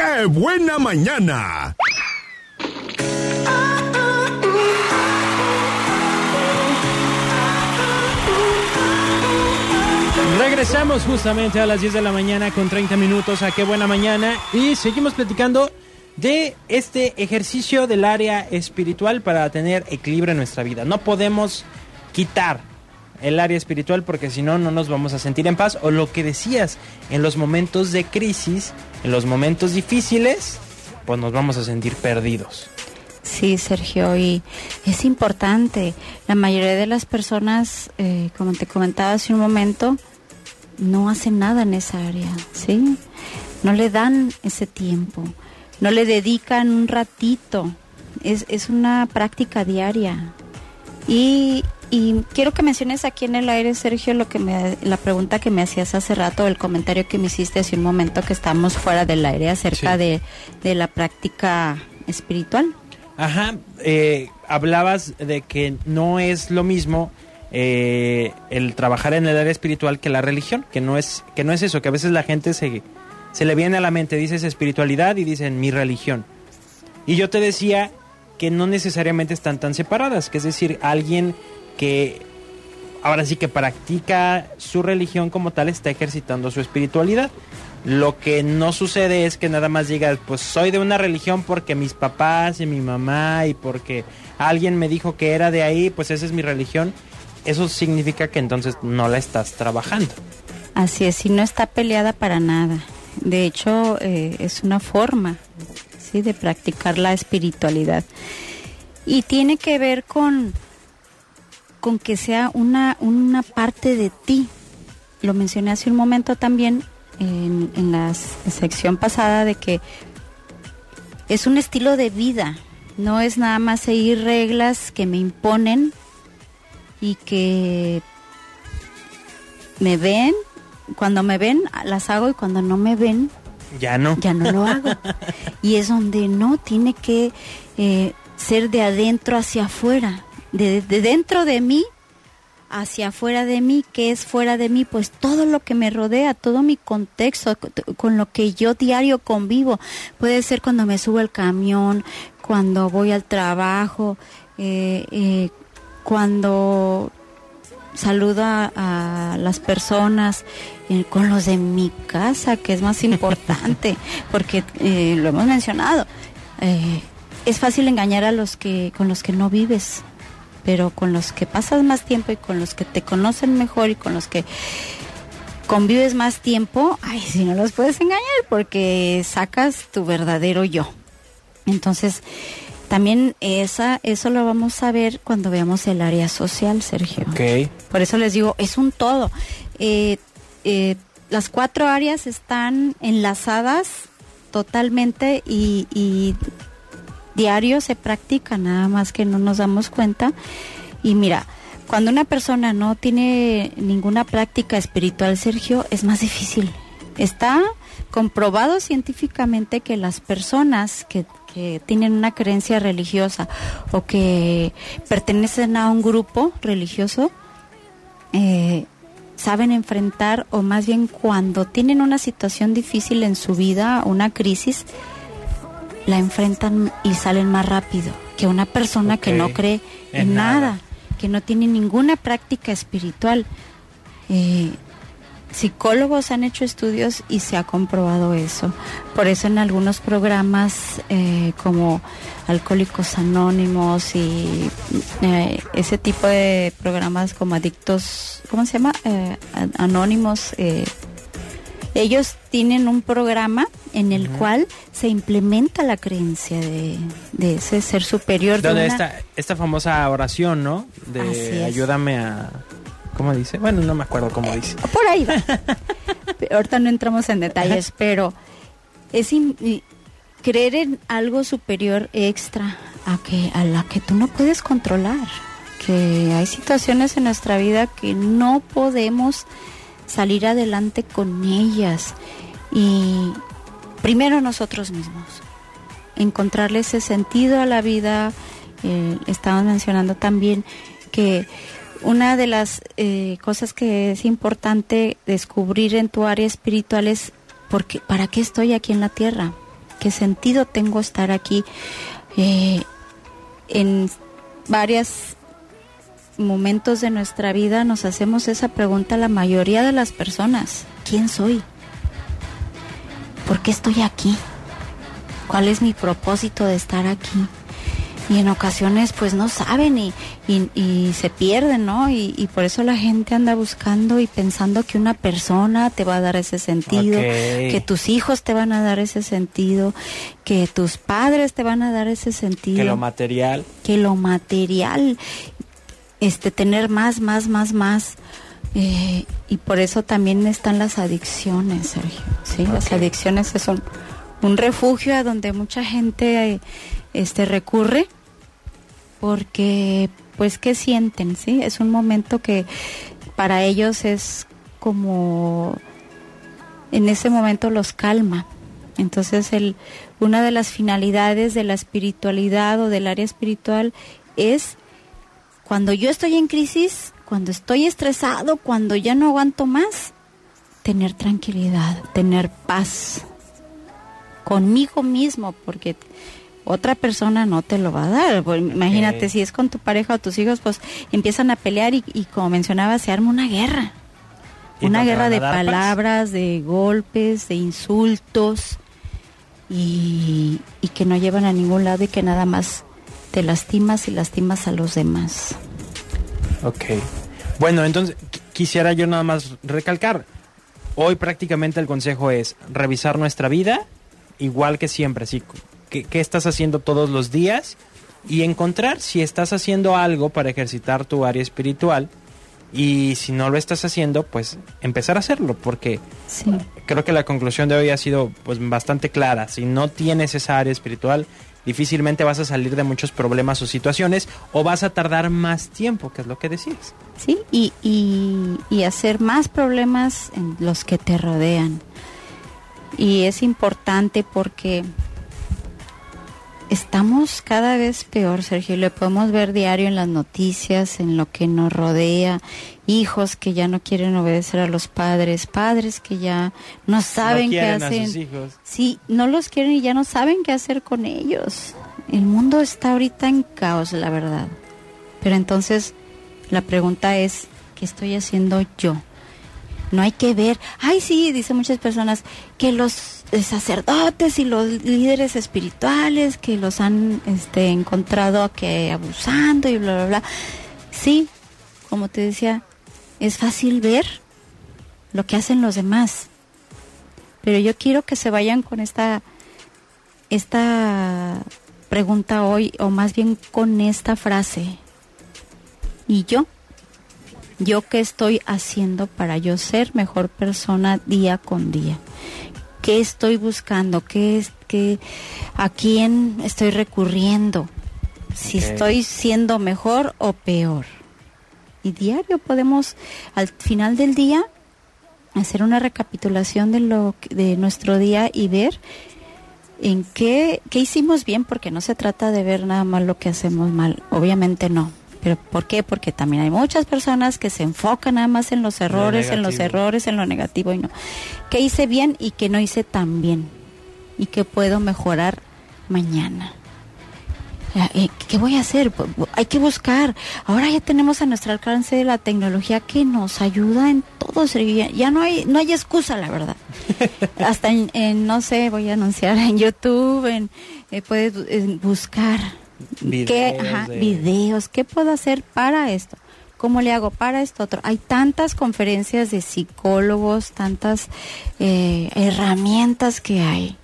¡Qué buena mañana! Regresamos justamente a las 10 de la mañana con 30 minutos a Qué Buena Mañana y seguimos platicando de este ejercicio del área espiritual para tener equilibrio en nuestra vida. No podemos quitar el área espiritual porque si no, no nos vamos a sentir en paz. O lo que decías, en los momentos de crisis, en los momentos difíciles, pues nos vamos a sentir perdidos. Sí, Sergio, y es importante. La mayoría de las personas, eh, como te comentaba hace un momento, no hacen nada en esa área, ¿sí? No le dan ese tiempo, no le dedican un ratito. Es, es una práctica diaria. Y, y quiero que menciones aquí en el aire, Sergio, lo que me, la pregunta que me hacías hace rato, el comentario que me hiciste hace un momento que estamos fuera del aire acerca Sí. de, de la práctica espiritual. Ajá, eh, hablabas de que no es lo mismo eh, el trabajar en el área espiritual que la religión, que no es que no es eso, que a veces la gente se, se le viene a la mente, dices espiritualidad y dicen mi religión. Y yo te decía que no necesariamente están tan separadas, que es decir, alguien que ahora sí que practica su religión como tal está ejercitando su espiritualidad. Lo que no sucede es que nada más digas, pues soy de una religión porque mis papás y mi mamá y porque alguien me dijo que era de ahí, pues esa es mi religión. Eso significa que entonces no la estás trabajando. Así es, y no está peleada para nada. De hecho, eh, es una forma ¿sí? de practicar la espiritualidad. Y tiene que ver con, con que sea una, una parte de ti. Lo mencioné hace un momento también en, en la sección pasada de que es un estilo de vida. No es nada más seguir reglas que me imponen y que me ven, cuando me ven las hago y cuando no me ven Ya no. ya no lo hago. y es donde no tiene que eh, ser de adentro hacia afuera, de, de dentro de mí hacia afuera de mí, que es fuera de mí, pues todo lo que me rodea, todo mi contexto, co- con lo que yo diario convivo, puede ser cuando me subo al camión, cuando voy al trabajo, eh, eh, cuando saludo a, a las personas eh, con los de mi casa, que es más importante, porque lo hemos mencionado. es fácil engañar a los que con los que no vives, pero con los que pasas más tiempo y con los que te conocen mejor y con los que convives más tiempo, ay, si no los puedes engañar porque sacas tu verdadero yo. Entonces, también esa, eso lo vamos a ver cuando veamos el área social, Sergio. Ok. Por eso les digo, es un todo. Eh, eh, las cuatro áreas están enlazadas totalmente y, y diario se practica, nada más que no nos damos cuenta. Y mira, cuando una persona no tiene ninguna práctica espiritual, Sergio, es más difícil. Está comprobado científicamente que las personas que, que tienen una creencia religiosa o que pertenecen a un grupo religioso, eh, saben enfrentar o más bien cuando tienen una situación difícil en su vida, una crisis, la enfrentan y salen más rápido que una persona que no cree en, En nada. nada. que no tiene ninguna práctica espiritual. Eh, psicólogos han hecho estudios y se ha comprobado eso. Por eso en algunos programas eh, como Alcohólicos Anónimos y eh, ese tipo de programas como Adictos, ¿cómo se llama? Eh, anónimos. Ellos tienen un programa en el cual se implementa la creencia de, de ese ser superior. de Donde una- está esta famosa oración, ¿no? De ayúdame a... ¿Cómo dice? Bueno, no me acuerdo cómo dice. Por ahí va. Ahorita no entramos en detalles, pero es in- creer en algo superior extra a que a la que tú no puedes controlar. Que hay situaciones en nuestra vida que no podemos salir adelante con ellas y primero nosotros mismos encontrarle ese sentido a la vida. Eh, mencionando también que una de las eh, cosas que es importante descubrir en tu área espiritual es porque, ¿para qué estoy aquí en la tierra? ¿Qué sentido tengo estar aquí? Eh, en varios momentos de nuestra vida nos hacemos esa pregunta la mayoría de las personas. ¿Quién soy? ¿Por qué estoy aquí? ¿Cuál es mi propósito de estar aquí? y en ocasiones pues no saben y, y, se pierden, ¿no? Y, por eso la gente anda buscando y pensando que una persona te va a dar ese sentido, que tus hijos te van a dar ese sentido, que tus padres te van a dar ese sentido. Que lo material. Que lo material, este, tener más, más, más, más. Eh, y por eso también están las adicciones, Sergio. Sí, las adicciones son un, refugio a donde mucha gente este recurre porque pues qué sienten, ¿sí? Es un momento que para ellos es como en ese momento los calma. Entonces el una de las finalidades de la espiritualidad o del área espiritual es cuando yo estoy en crisis, cuando estoy estresado, cuando ya no aguanto más, tener tranquilidad, tener paz conmigo mismo, porque otra persona no te lo va a dar. Pues, imagínate, si es con tu pareja o tus hijos, pues empiezan a pelear y, como mencionaba, se arma una guerra. Una guerra de palabras, de golpes, de insultos y, y que no llevan a ningún lado y que nada más te lastimas y lastimas a los demás. Ok. Bueno, entonces quisiera yo nada más recalcar. Hoy prácticamente el consejo es revisar nuestra vida igual que siempre, sí, qué, estás haciendo todos los días y encontrar si estás haciendo algo para ejercitar tu área espiritual y si no lo estás haciendo, pues empezar a hacerlo, porque creo que la conclusión de hoy ha sido pues bastante clara. Si no tienes esa área espiritual, difícilmente vas a salir de muchos problemas o situaciones o vas a tardar más tiempo, que es lo que decías. Sí, y, y, y hacer más problemas en los que te rodean. Y es importante porque estamos cada vez peor, Sergio, lo podemos ver diario en las noticias, en lo que nos rodea, hijos que ya no quieren obedecer a los padres, padres que ya no saben qué hacer. Sí, no los quieren y ya no saben qué hacer con ellos. El mundo está ahorita en caos, la verdad. Pero entonces la pregunta es, ¿qué estoy haciendo yo? No hay que ver, ay sí, dicen muchas personas, que los sacerdotes y los líderes espirituales que los han este, encontrado que abusando y bla, bla, bla. Sí, como te decía, es fácil ver lo que hacen los demás. Pero yo quiero que se vayan con esta, esta pregunta hoy, o más bien con esta frase. ¿Y yo? ¿Yo qué estoy haciendo para yo ser mejor persona día con día? qué estoy buscando, qué es, qué, a quién estoy recurriendo, si estoy siendo mejor o peor. Y diario podemos, al final del día, hacer una recapitulación de lo de nuestro día y ver en qué, qué hicimos bien, porque no se trata de ver nada más lo que hacemos mal, obviamente no, ¿Pero por qué? Porque también hay muchas personas que se enfocan nada más en los errores, en los errores, en lo negativo y no. ¿Qué hice bien y qué no hice tan bien? ¿Y qué puedo mejorar mañana? Eh, ¿Qué voy a hacer? Hay que buscar. Ahora ya tenemos a nuestro alcance la tecnología que nos ayuda en todo. Ya no hay no hay excusa, la verdad. Hasta en, no sé, voy a anunciar en YouTube, en eh, puedes buscar videos, ¿Qué, videos, ¿qué puedo hacer para esto? ¿Cómo le hago para esto otro? Hay tantas conferencias de psicólogos, tantas eh, herramientas que hay,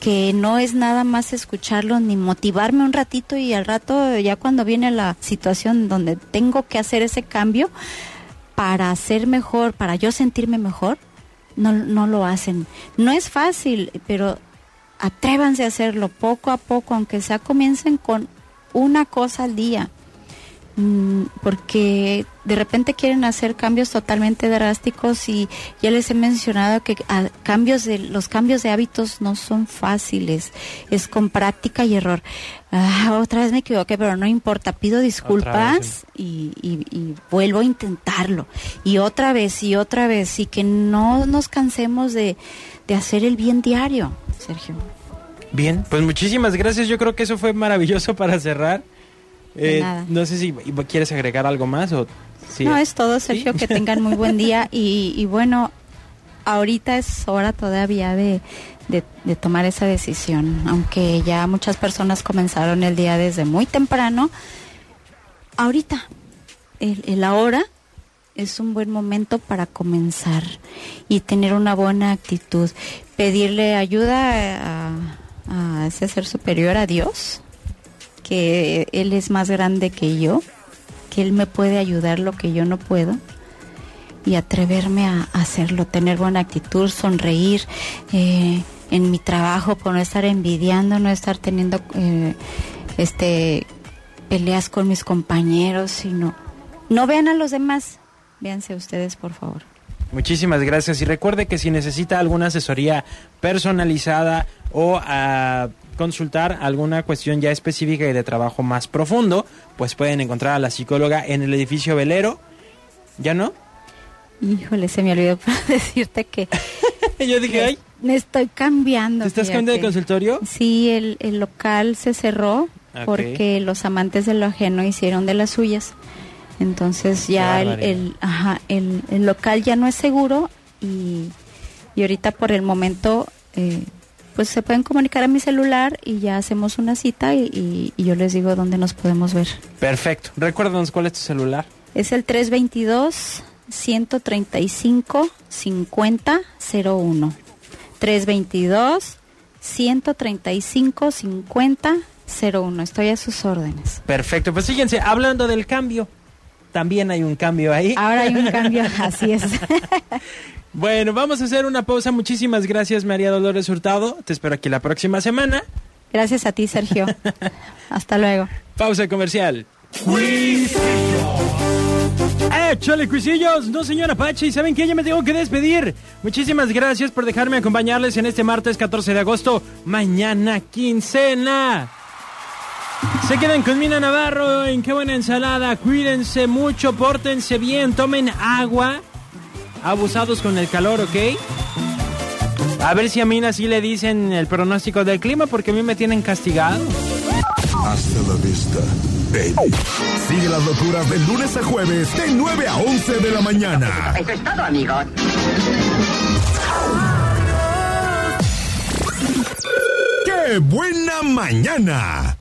que no es nada más escucharlo ni motivarme un ratito y al rato ya cuando viene la situación donde tengo que hacer ese cambio para ser mejor, para yo sentirme mejor, no, no lo hacen. No es fácil, pero atrévanse a hacerlo poco a poco, aunque sea comiencen con una cosa al día, mm, porque de repente quieren hacer cambios totalmente drásticos y ya les he mencionado que cambios de los cambios de hábitos no son fáciles, es con práctica y error. Ah, otra vez me equivoqué, pero no importa, pido disculpas y, y, vuelvo a intentarlo. Y otra vez y otra vez, y que no nos cansemos de, de hacer el bien diario, Sergio. Bien, pues muchísimas gracias. Yo creo que eso fue maravilloso para cerrar. Eh, nada. no sé si quieres agregar algo más o sí. No, es todo, Sergio. ¿Sí? Que tengan muy buen día. Y, y bueno, ahorita es hora todavía de, de- de tomar esa decisión. Aunque ya muchas personas comenzaron el día desde muy temprano. Ahorita, el, el ahora es un buen momento para comenzar y tener una buena actitud. Pedirle ayuda a, a ese ser superior, a Dios, que Él es más grande que yo, que Él me puede ayudar lo que yo no puedo y atreverme a hacerlo, tener buena actitud, sonreír eh, en mi trabajo, por no estar envidiando, no estar teniendo eh, este peleas con mis compañeros, sino no vean a los demás, véanse ustedes, por favor. Muchísimas gracias y recuerde que si necesita alguna asesoría personalizada o a consultar alguna cuestión ya específica y de trabajo más profundo, pues pueden encontrar a la psicóloga en el edificio Velero. ¿Ya no? Híjole, se me olvidó decirte que Yo dije, ay, me estoy cambiando. ¿te estás cambiando de consultorio? Sí, el, el local se cerró porque los amantes de lo ajeno hicieron de las suyas. Entonces ya el, el, ajá, el, el local ya no es seguro y, y ahorita por el momento eh, pues se pueden comunicar a mi celular y ya hacemos una cita y, y- y yo les digo dónde nos podemos ver. Perfecto. Recuérdanos cuál es tu celular. Es el 322 135 5001. 322 135 5001. Estoy a sus órdenes. Perfecto. Pues fíjense, hablando del cambio, también hay un cambio ahí. Ahora hay un cambio, así es. Bueno, vamos a hacer una pausa. Muchísimas gracias, María Dolores Hurtado. Te espero aquí la próxima semana. Gracias a ti, Sergio. Hasta luego. Pausa comercial. ¡Échale, cuisillos! No, señora Pachi, ¿saben qué? Ya me tengo que despedir. Muchísimas gracias por dejarme acompañarles en este martes 14 de agosto. Mañana, quincena. Se quedan con Mina Navarro en Qué Buena Ensalada. Cuídense mucho, pórtense bien, tomen agua. Abusados con el calor, ¿ok? A ver si a Mina sí le dicen el pronóstico del clima porque a mí me tienen castigado. Hasta la vista, baby. Sigue las locuras de lunes a jueves de 9 a 11 de la mañana. Eso es todo, amigos. ¡Qué buena mañana!